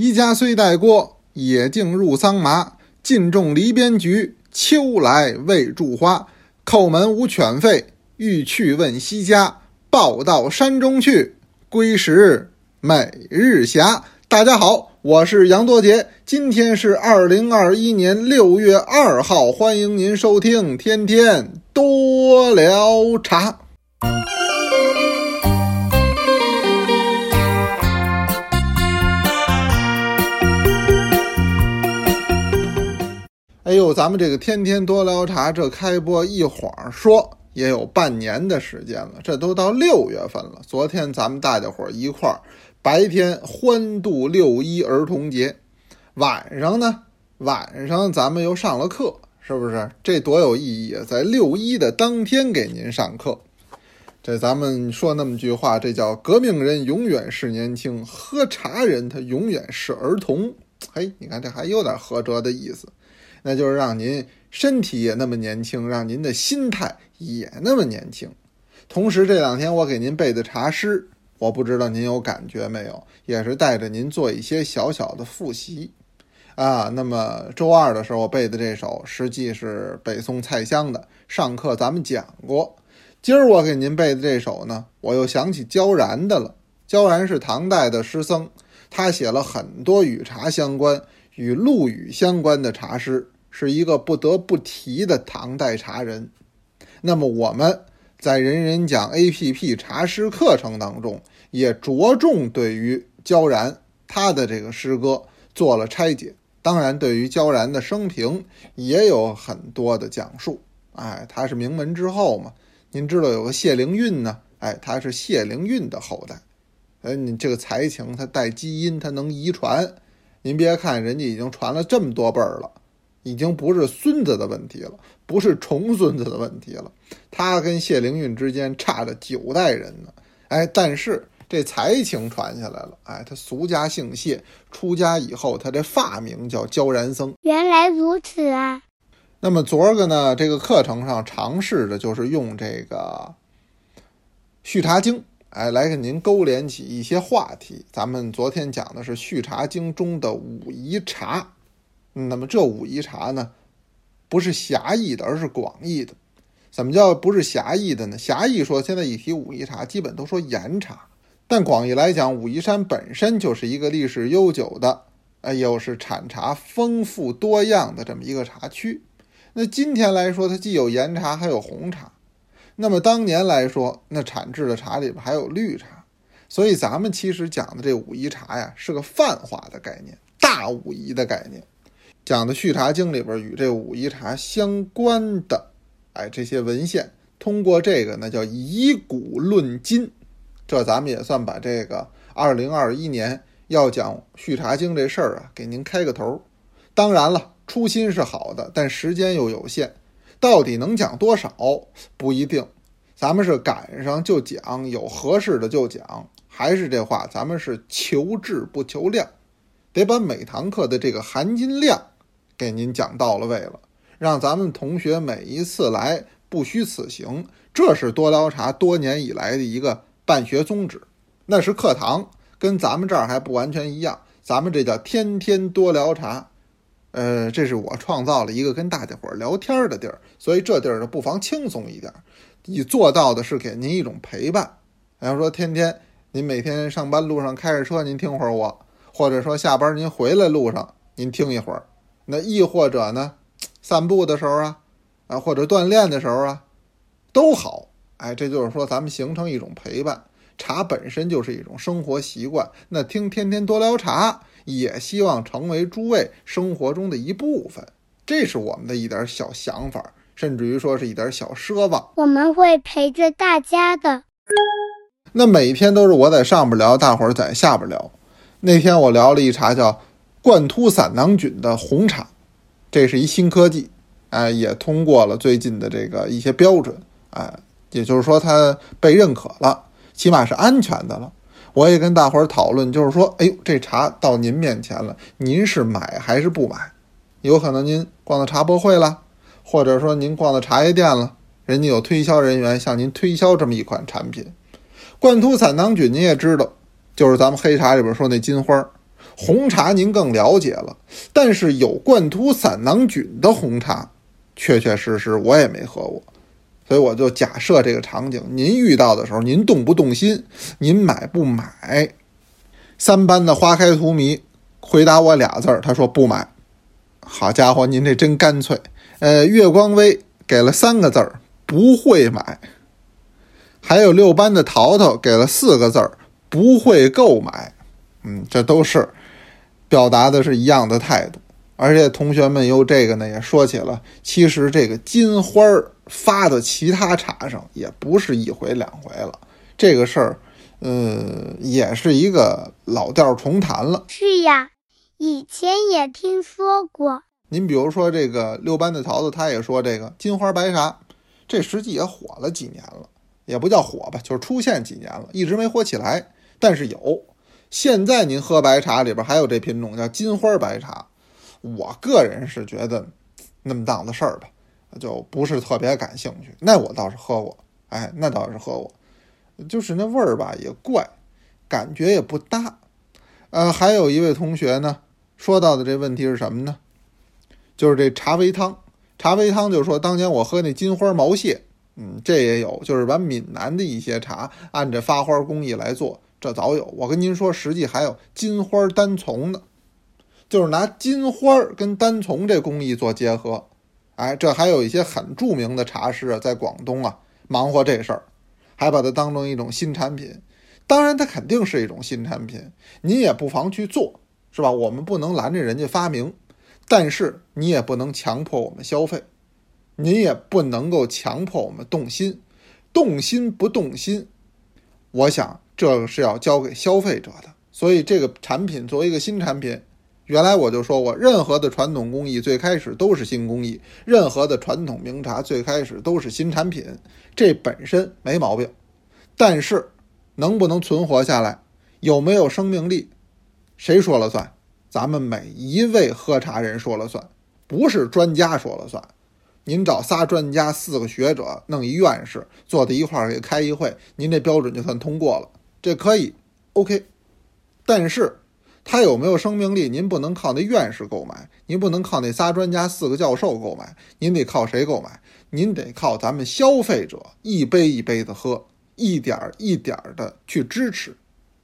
一家虽带郭，野径入桑麻。尽种篱边菊，秋来未著花。叩门无犬吠，欲去问西家。报到山中去，归时每日暇。大家好，我是杨多杰，今天是二零二一年六月二号，欢迎您收听《天天多聊茶》。哎呦，咱们这个天天多聊茶，这开播一晃说也有半年的时间了，这都到六月份了。昨天咱们大家伙一块儿白天欢度六一儿童节，晚上呢，晚上咱们又上了课，是不是？这多有意义啊！在六一的当天给您上课，这咱们说那么句话，这叫革命人永远是年轻，喝茶人他永远是儿童。嘿，你看这还有点合辙的意思。那就是让您身体也那么年轻，让您的心态也那么年轻。同时，这两天我给您背的茶诗，我不知道您有感觉没有，也是带着您做一些小小的复习啊。那么周二的时候我背的这首，实际是北宋蔡襄的，上课咱们讲过。今儿我给您背的这首呢，我又想起焦然的了。焦然是唐代的诗僧，他写了很多与茶相关。与陆羽相关的茶诗，是一个不得不提的唐代茶人。那么我们在人人讲 APP 茶诗课程当中，也着重对于焦然他的这个诗歌做了拆解。当然，对于焦然的生平也有很多的讲述。哎，他是名门之后嘛，您知道有个谢灵运呢，哎，他是谢灵运的后代。哎，你这个才情，它带基因，它能遗传。您别看人家已经传了这么多辈儿了，已经不是孙子的问题了，不是重孙子的问题了。他跟谢灵运之间差着九代人呢。哎，但是这才情传下来了。哎，他俗家姓谢，出家以后，他这发名叫焦然僧。原来如此啊。那么昨儿个呢，这个课程上尝试的就是用这个《续茶经》。哎，来给您勾连起一些话题。咱们昨天讲的是《续茶经》中的武夷茶，那么这武夷茶呢，不是狭义的，而是广义的。怎么叫不是狭义的呢？狭义说，现在一提武夷茶，基本都说岩茶。但广义来讲，武夷山本身就是一个历史悠久的，哎，又是产茶丰富多样的这么一个茶区。那今天来说，它既有岩茶，还有红茶。那么当年来说，那产制的茶里边还有绿茶，所以咱们其实讲的这武夷茶呀，是个泛化的概念，大武夷的概念。讲的《续茶经》里边与这武夷茶相关的，哎，这些文献，通过这个呢叫以古论今，这咱们也算把这个二零二一年要讲《续茶经》这事儿啊，给您开个头。当然了，初心是好的，但时间又有限。到底能讲多少不一定，咱们是赶上就讲，有合适的就讲。还是这话，咱们是求质不求量，得把每堂课的这个含金量给您讲到了位了，让咱们同学每一次来不虚此行。这是多聊茶多年以来的一个办学宗旨。那是课堂，跟咱们这儿还不完全一样，咱们这叫天天多聊茶。呃，这是我创造了一个跟大家伙聊天的地儿，所以这地儿呢不妨轻松一点。你做到的是给您一种陪伴。比方说，天天您每天上班路上开着车，您听会儿我；或者说下班您回来路上您听一会儿。那亦或者呢，散步的时候啊，啊或者锻炼的时候啊，都好。哎，这就是说咱们形成一种陪伴。茶本身就是一种生活习惯，那听天天多聊茶。也希望成为诸位生活中的一部分，这是我们的一点小想法，甚至于说是一点小奢望。我们会陪着大家的。那每天都是我在上边聊，大伙儿在下边聊。那天我聊了一茶叫贯突散囊菌的红茶，这是一新科技，哎，也通过了最近的这个一些标准，哎，也就是说它被认可了，起码是安全的了。我也跟大伙儿讨论，就是说，哎呦，这茶到您面前了，您是买还是不买？有可能您逛到茶博会了，或者说您逛到茶叶店了，人家有推销人员向您推销这么一款产品。贯突散囊菌您也知道，就是咱们黑茶里边说那金花，红茶您更了解了，但是有冠突散囊菌的红茶，确确实实我也没喝过。所以我就假设这个场景，您遇到的时候，您动不动心？您买不买？三班的花开荼蘼回答我俩字儿，他说不买。好家伙，您这真干脆。呃，月光微给了三个字儿，不会买。还有六班的淘淘给了四个字儿，不会购买。嗯，这都是表达的是一样的态度。而且同学们又这个呢也说起了，其实这个金花儿发到其他茶上也不是一回两回了，这个事儿，呃，也是一个老调重弹了。是呀，以前也听说过。您比如说这个六班的桃子，他也说这个金花白茶，这实际也火了几年了，也不叫火吧，就是出现几年了，一直没火起来，但是有。现在您喝白茶里边还有这品种叫金花白茶。我个人是觉得那么档子事儿吧，就不是特别感兴趣。那我倒是喝过，哎，那倒是喝过，就是那味儿吧也怪，感觉也不搭。呃，还有一位同学呢说到的这问题是什么呢？就是这茶杯汤，茶杯汤就是说当年我喝那金花毛蟹，嗯，这也有，就是把闽南的一些茶按着发花工艺来做，这早有。我跟您说，实际还有金花单丛的。就是拿金花跟单丛这工艺做结合，哎，这还有一些很著名的茶师啊，在广东啊忙活这事儿，还把它当成一种新产品。当然，它肯定是一种新产品，您也不妨去做，是吧？我们不能拦着人家发明，但是你也不能强迫我们消费，您也不能够强迫我们动心，动心不动心，我想这是要交给消费者的。所以，这个产品作为一个新产品。原来我就说过，任何的传统工艺最开始都是新工艺，任何的传统名茶最开始都是新产品，这本身没毛病。但是，能不能存活下来，有没有生命力，谁说了算？咱们每一位喝茶人说了算，不是专家说了算。您找仨专家、四个学者，弄一院士坐在一块儿给开一会，您这标准就算通过了，这可以，OK。但是。它有没有生命力？您不能靠那院士购买，您不能靠那仨专家、四个教授购买，您得靠谁购买？您得靠咱们消费者一杯一杯的喝，一点一点的去支持。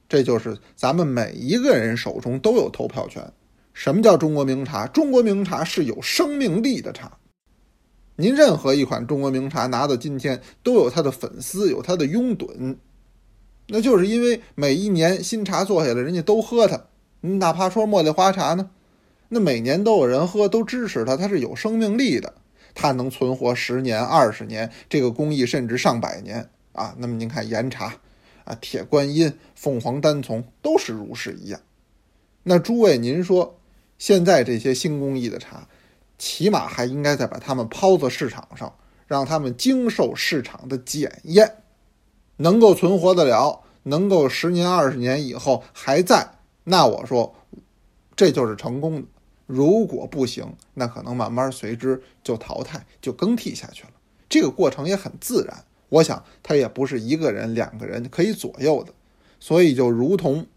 这就是咱们每一个人手中都有投票权。什么叫中国名茶？中国名茶是有生命力的茶。您任何一款中国名茶拿到今天，都有它的粉丝，有它的拥趸，那就是因为每一年新茶做下来，人家都喝它。你哪怕说茉莉花茶呢，那每年都有人喝，都支持它，它是有生命力的，它能存活十年、二十年，这个工艺甚至上百年啊。那么您看岩茶啊、铁观音、凤凰单丛都是如是一样。那诸位，您说现在这些新工艺的茶，起码还应该再把它们抛到市场上，让他们经受市场的检验，能够存活得了，能够十年、二十年以后还在。那我说，这就是成功的。如果不行，那可能慢慢随之就淘汰、就更替下去了。这个过程也很自然。我想，它也不是一个人、两个人可以左右的。所以，就如同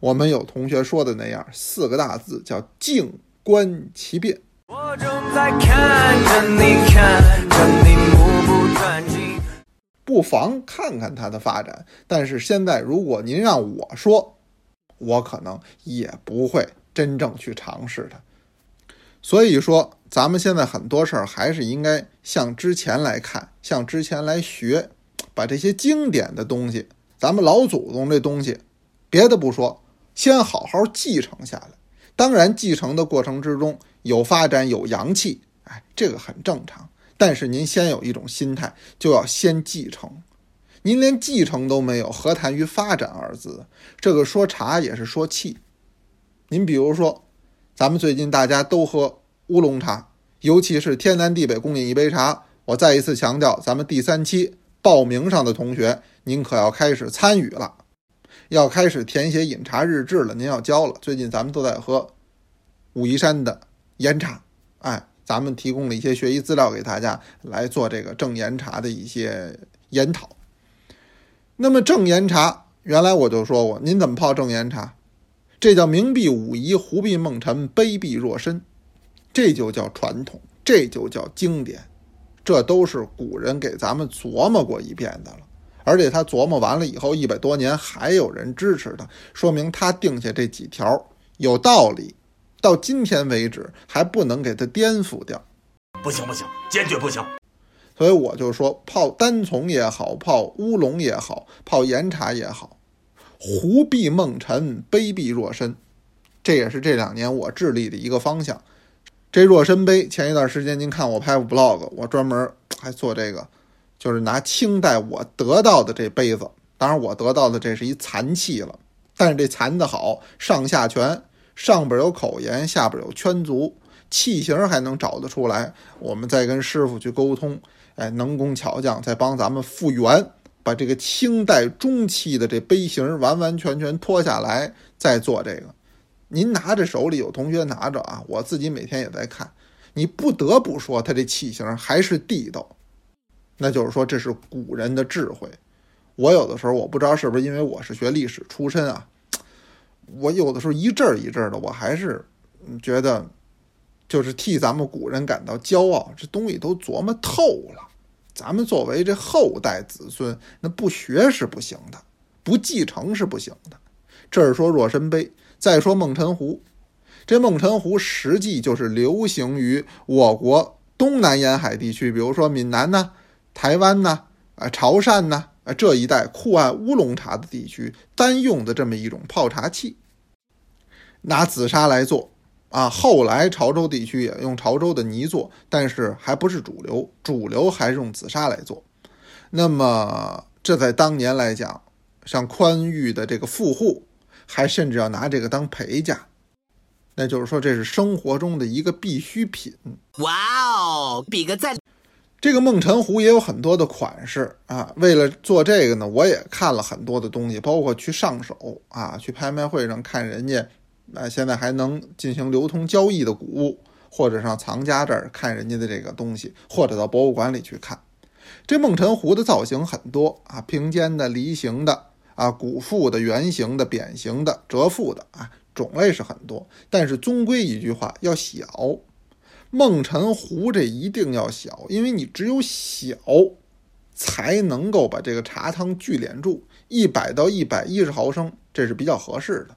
我们有同学说的那样，四个大字叫“静观其变”。我正在看着你，看着你目不转睛，不妨看看它的发展。但是现在，如果您让我说，我可能也不会真正去尝试它，所以说，咱们现在很多事儿还是应该向之前来看，向之前来学，把这些经典的东西，咱们老祖宗这东西，别的不说，先好好继承下来。当然，继承的过程之中有发展，有阳气，哎，这个很正常。但是您先有一种心态，就要先继承。您连继承都没有，何谈于发展二字？这个说茶也是说气。您比如说，咱们最近大家都喝乌龙茶，尤其是天南地北共饮一杯茶。我再一次强调，咱们第三期报名上的同学，您可要开始参与了，要开始填写饮茶日志了。您要交了。最近咱们都在喝武夷山的岩茶，哎，咱们提供了一些学习资料给大家来做这个正岩茶的一些研讨。那么正岩茶，原来我就说过，您怎么泡正岩茶？这叫明避武夷，胡避孟辰，卑避若深，这就叫传统，这就叫经典，这都是古人给咱们琢磨过一遍的了。而且他琢磨完了以后，一百多年还有人支持他，说明他定下这几条有道理，到今天为止还不能给它颠覆掉。不行不行，坚决不行！所以我就说，泡单丛也好，泡乌龙也好，泡岩茶也好，胡必梦尘，卑避若深，这也是这两年我致力的一个方向。这若深杯，前一段时间您看我拍 vlog，我专门还做这个，就是拿清代我得到的这杯子，当然我得到的这是一残器了，但是这残的好，上下全，上边有口沿，下边有圈足。器型还能找得出来，我们再跟师傅去沟通，哎，能工巧匠再帮咱们复原，把这个清代中期的这杯型完完全全脱下来再做这个。您拿着手里有同学拿着啊，我自己每天也在看，你不得不说它这器型还是地道，那就是说这是古人的智慧。我有的时候我不知道是不是因为我是学历史出身啊，我有的时候一阵儿一阵儿的，我还是觉得。就是替咱们古人感到骄傲，这东西都琢磨透了。咱们作为这后代子孙，那不学是不行的，不继承是不行的。这是说若参杯，再说孟辰壶。这孟辰壶实际就是流行于我国东南沿海地区，比如说闽南呐、台湾呐、啊潮汕呐这一带酷爱乌龙茶的地区单用的这么一种泡茶器，拿紫砂来做。啊，后来潮州地区也用潮州的泥做，但是还不是主流，主流还是用紫砂来做。那么这在当年来讲，像宽裕的这个富户，还甚至要拿这个当陪嫁，那就是说这是生活中的一个必需品。哇哦，比个赞！这个梦辰壶也有很多的款式啊。为了做这个呢，我也看了很多的东西，包括去上手啊，去拍卖会上看人家。啊现在还能进行流通交易的古物，或者上藏家这儿看人家的这个东西，或者到博物馆里去看。这梦辰壶的造型很多啊，平肩的、梨形的啊、鼓腹的、圆形的、扁形的、折腹的啊，种类是很多。但是终归一句话，要小。孟辰壶这一定要小，因为你只有小，才能够把这个茶汤聚敛住。一百到一百一十毫升，这是比较合适的。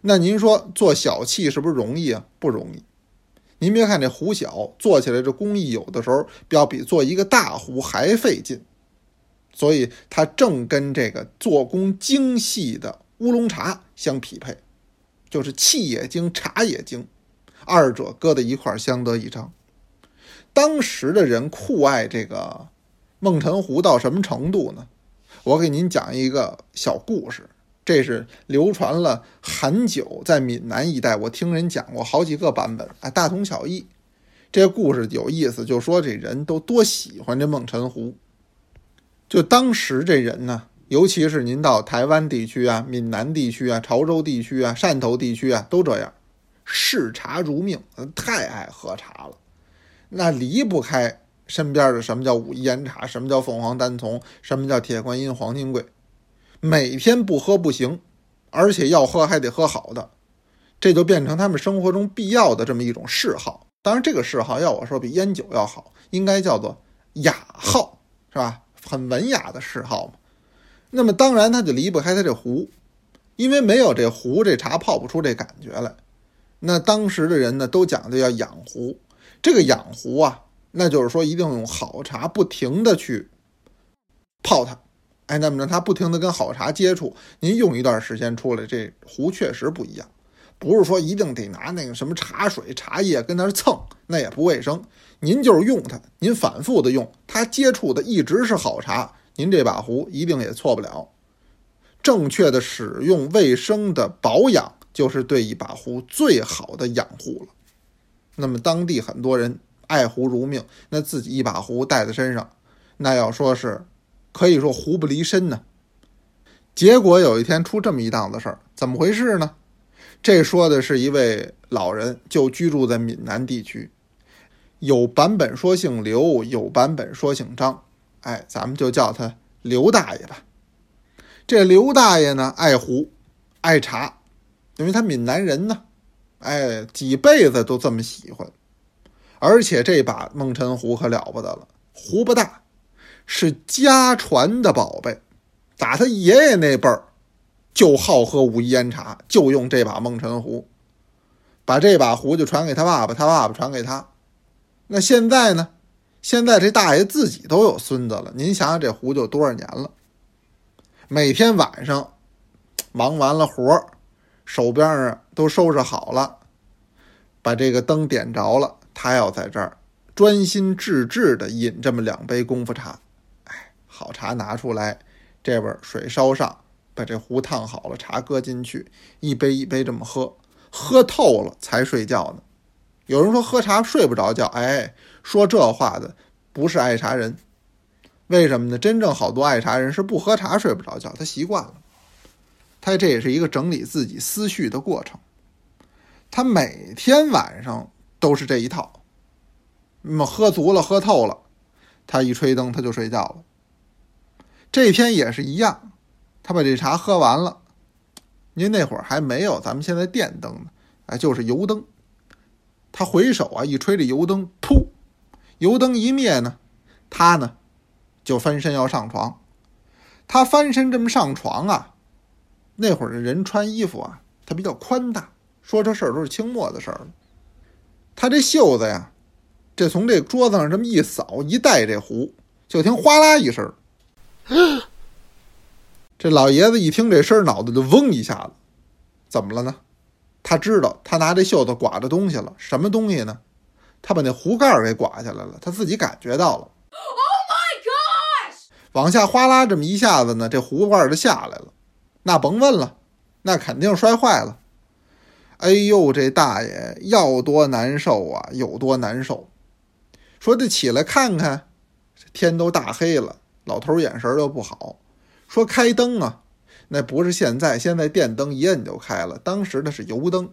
那您说做小器是不是容易啊？不容易。您别看这壶小，做起来这工艺有的时候要比做一个大壶还费劲。所以它正跟这个做工精细的乌龙茶相匹配，就是器也精，茶也精，二者搁在一块儿相得益彰。当时的人酷爱这个梦辰湖到什么程度呢？我给您讲一个小故事。这是流传了很久，在闽南一带，我听人讲过好几个版本，啊，大同小异。这故事有意思，就说这人都多喜欢这梦辰湖。就当时这人呢，尤其是您到台湾地区啊、闽南地区啊、潮州地区啊、汕头地区啊，都这样，视茶如命，太爱喝茶了。那离不开身边的什么叫武夷岩茶，什么叫凤凰单丛，什么叫铁观音、黄金桂。每天不喝不行，而且要喝还得喝好的，这就变成他们生活中必要的这么一种嗜好。当然，这个嗜好要我说比烟酒要好，应该叫做雅好，是吧？很文雅的嗜好嘛。那么当然，他就离不开他这壶，因为没有这壶，这茶泡不出这感觉来。那当时的人呢，都讲究要养壶。这个养壶啊，那就是说一定用好茶，不停的去泡它。哎，那么让他不停的跟好茶接触，您用一段时间出来，这壶确实不一样。不是说一定得拿那个什么茶水、茶叶跟那蹭，那也不卫生。您就是用它，您反复的用，它接触的一直是好茶，您这把壶一定也错不了。正确的使用、卫生的保养，就是对一把壶最好的养护了。那么当地很多人爱壶如命，那自己一把壶带在身上，那要说是。可以说壶不离身呢。结果有一天出这么一档子事儿，怎么回事呢？这说的是一位老人，就居住在闽南地区。有版本说姓刘，有版本说姓张。哎，咱们就叫他刘大爷吧。这刘大爷呢，爱壶，爱茶，因为他闽南人呢，哎，几辈子都这么喜欢。而且这把孟辰壶可了不得了，壶不大，是家传的宝贝，打他爷爷那辈儿就好喝武夷岩茶，就用这把孟辰壶，把这把壶就传给他爸爸，他爸爸传给他。那现在呢？现在这大爷自己都有孙子了，您想想这壶就多少年了？每天晚上忙完了活儿，手边上都收拾好了，把这个灯点着了。他要在这儿专心致志地饮这么两杯功夫茶，哎，好茶拿出来，这边水烧上，把这壶烫好了，茶搁进去，一杯一杯这么喝，喝透了才睡觉呢。有人说喝茶睡不着觉，哎，说这话的不是爱茶人，为什么呢？真正好多爱茶人是不喝茶睡不着觉，他习惯了，他这也是一个整理自己思绪的过程，他每天晚上。都是这一套，那么喝足了，喝透了，他一吹灯他就睡觉了。这天也是一样，他把这茶喝完了，因为那会儿还没有咱们现在电灯呢，哎，就是油灯。他回手啊一吹这油灯，噗，油灯一灭呢，他呢就翻身要上床。他翻身这么上床啊，那会儿的人穿衣服啊，他比较宽大，说这事儿都是清末的事儿了。他这袖子呀，这从这桌子上这么一扫一带这壶，就听哗啦一声。这老爷子一听这声，脑子就嗡一下子，怎么了呢？他知道他拿这袖子刮着东西了，什么东西呢？他把那壶盖给刮下来了，他自己感觉到了。Oh my god！往下哗啦这么一下子呢，这壶盖就下来了。那甭问了，那肯定摔坏了。哎呦，这大爷要多难受啊，有多难受。说得起来看看，天都大黑了，老头眼神又不好。说开灯啊，那不是现在，现在电灯一摁就开了。当时的是油灯，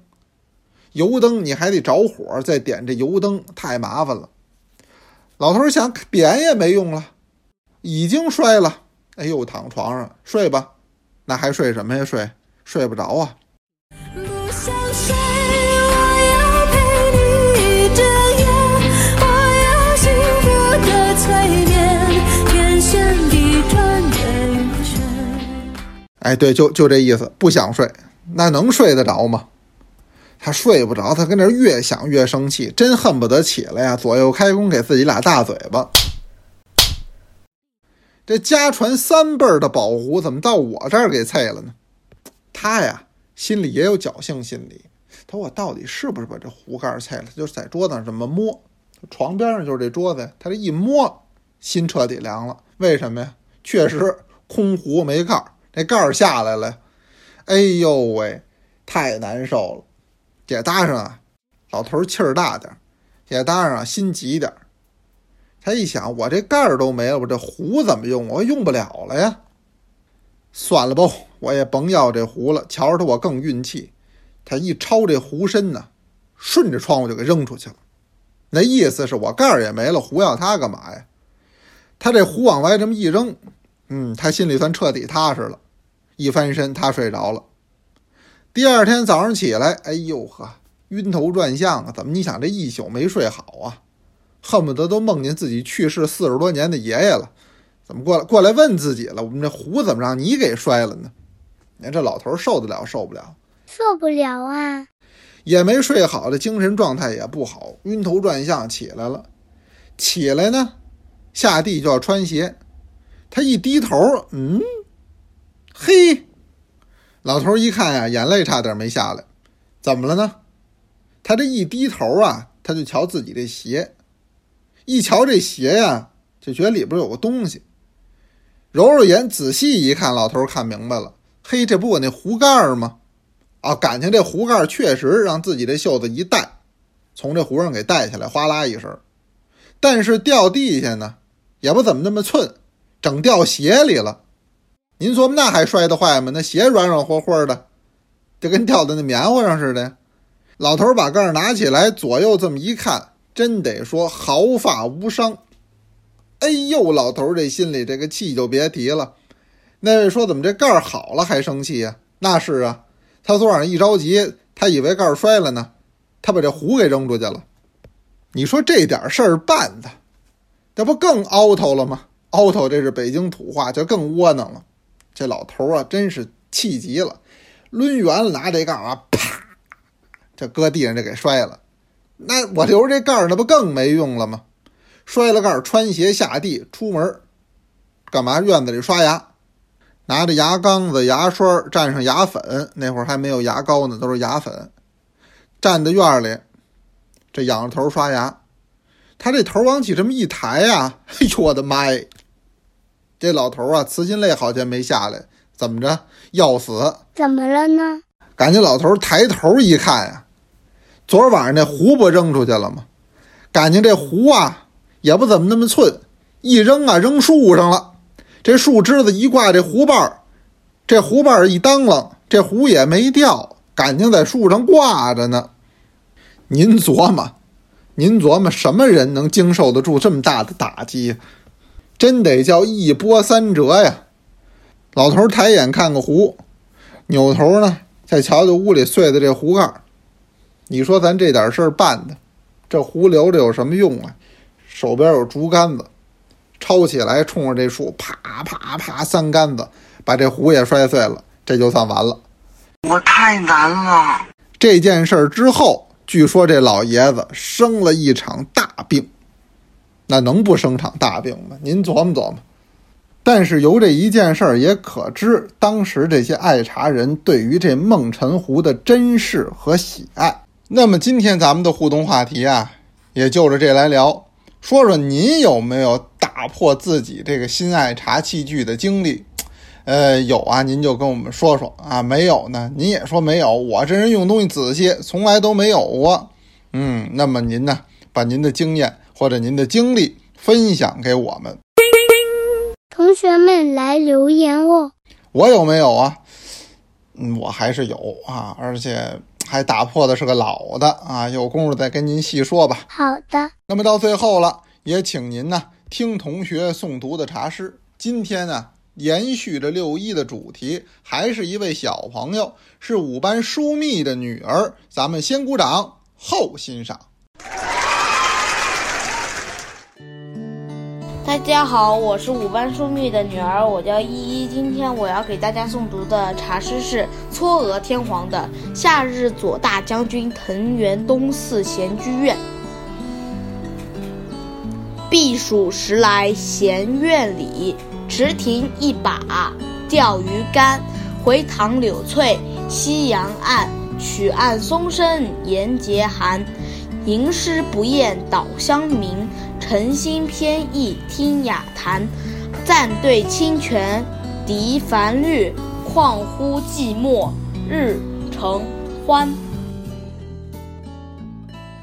油灯你还得着火再点这油灯，太麻烦了。老头想点也没用了，已经摔了。哎呦，躺床上睡吧，那还睡什么呀？睡睡不着啊。哎，对，就就这意思，不想睡，那能睡得着吗？他睡不着，他跟那越想越生气，真恨不得起来呀，左右开弓，给自己俩大嘴巴。这家传三辈儿的宝壶，怎么到我这儿给碎了呢？他呀，心里也有侥幸心理，他说我到底是不是把这壶盖碎了？他就在桌子上这么摸，床边上就是这桌子，他这一摸，心彻底凉了。为什么呀？确实空壶没盖儿。那盖儿下来了，哎呦喂，太难受了！也搭上啊，老头气儿大点儿，也搭上啊心急点儿。他一想，我这盖儿都没了，我这壶怎么用？我用不了了呀！算了吧，我也甭要这壶了。瞧着他，我更运气。他一抄这壶身呢，顺着窗户就给扔出去了。那意思是我盖儿也没了，壶要他干嘛呀？他这壶往外这么一扔，嗯，他心里算彻底踏实了。一翻身，他睡着了。第二天早上起来，哎呦呵，晕头转向啊！怎么？你想这一宿没睡好啊？恨不得都梦见自己去世四十多年的爷爷了。怎么过来过来问自己了？我们这壶怎么让你给摔了呢？你看这老头受得了受不了？受不了啊！也没睡好，这精神状态也不好，晕头转向起来了。起来呢，下地就要穿鞋，他一低头，嗯。嘿，老头一看呀，眼泪差点没下来。怎么了呢？他这一低头啊，他就瞧自己这鞋，一瞧这鞋呀，就觉得里边有个东西。揉揉眼，仔细一看，老头看明白了。嘿，这不我那壶盖吗？啊，感情这壶盖确实让自己这袖子一带，从这壶上给带下来，哗啦一声。但是掉地下呢，也不怎么那么寸，整掉鞋里了。您琢磨那还摔得坏吗？那鞋软软和和的，就跟掉在那棉花上似的。老头把盖拿起来，左右这么一看，真得说毫发无伤。哎呦，老头这心里这个气就别提了。那位说怎么这盖好了还生气呀？那是啊，他昨晚上一着急，他以为盖儿摔了呢，他把这壶给扔出去了。你说这点事儿办的，这不更凹头了吗？凹头，这是北京土话，就更窝囊了。这老头啊，真是气急了，抡圆了拿这盖儿啊，啪，这搁地上就给摔了。那我留着这盖儿，那不更没用了吗？摔了盖儿，穿鞋下地出门，干嘛？院子里刷牙，拿着牙缸子、牙刷蘸上牙粉，那会儿还没有牙膏呢，都是牙粉，站在院里，这仰着头刷牙。他这头往起这么一抬呀，哎呦我的妈呀！这老头啊，慈心泪好像没下来，怎么着要死？怎么了呢？赶紧老头抬头一看呀，昨儿晚上那壶不扔出去了吗？感情这壶啊。也不怎么那么寸，一扔啊扔树上了，这树枝子一挂这壶把儿，这壶把儿一当啷，这壶也没掉，感情在树上挂着呢。您琢磨，您琢磨什么人能经受得住这么大的打击？真得叫一波三折呀！老头抬眼看个壶，扭头呢再瞧瞧屋里碎的这壶盖儿，你说咱这点事儿办的，这壶留着有什么用啊？手边有竹竿子，抄起来冲着这树，啪啪啪三竿子，把这壶也摔碎了，这就算完了。我太难了。这件事儿之后，据说这老爷子生了一场大病，那能不生场大病吗？您琢磨琢磨。但是由这一件事儿也可知，当时这些爱茶人对于这梦辰壶的珍视和喜爱。那么今天咱们的互动话题啊，也就着这来聊。说说您有没有打破自己这个心爱茶器具的经历？呃，有啊，您就跟我们说说啊。没有呢，您也说没有。我这人用东西仔细，从来都没有过。嗯，那么您呢，把您的经验或者您的经历分享给我们。同学们来留言哦。我有没有啊？嗯，我还是有啊，而且。还打破的是个老的啊，有功夫再跟您细说吧。好的。那么到最后了，也请您呢听同学诵读的茶诗。今天呢，延续着六一的主题，还是一位小朋友，是五班舒密的女儿。咱们先鼓掌，后欣赏。大家好，我是五班书密的女儿，我叫依依。今天我要给大家诵读的茶诗是《嵯峨天皇的夏日左大将军藤原东寺闲居院》。避暑时来闲院里，池亭一把钓鱼竿。回塘柳翠夕阳岸，曲岸松声岩节寒。吟诗不厌捣香茗。诚心偏意听雅谈，暂对清泉涤烦虑，况乎寂寞日成欢。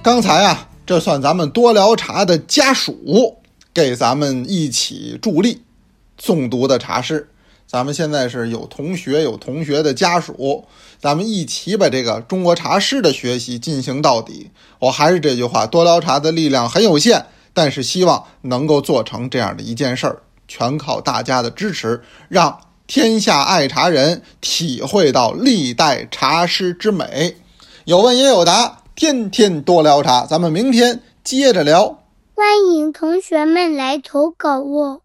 刚才啊，这算咱们多聊茶的家属给咱们一起助力诵读的茶诗。咱们现在是有同学有同学的家属，咱们一起把这个中国茶诗的学习进行到底。我还是这句话，多聊茶的力量很有限。但是希望能够做成这样的一件事儿，全靠大家的支持，让天下爱茶人体会到历代茶师之美。有问也有答，天天多聊茶，咱们明天接着聊。欢迎同学们来投稿哦。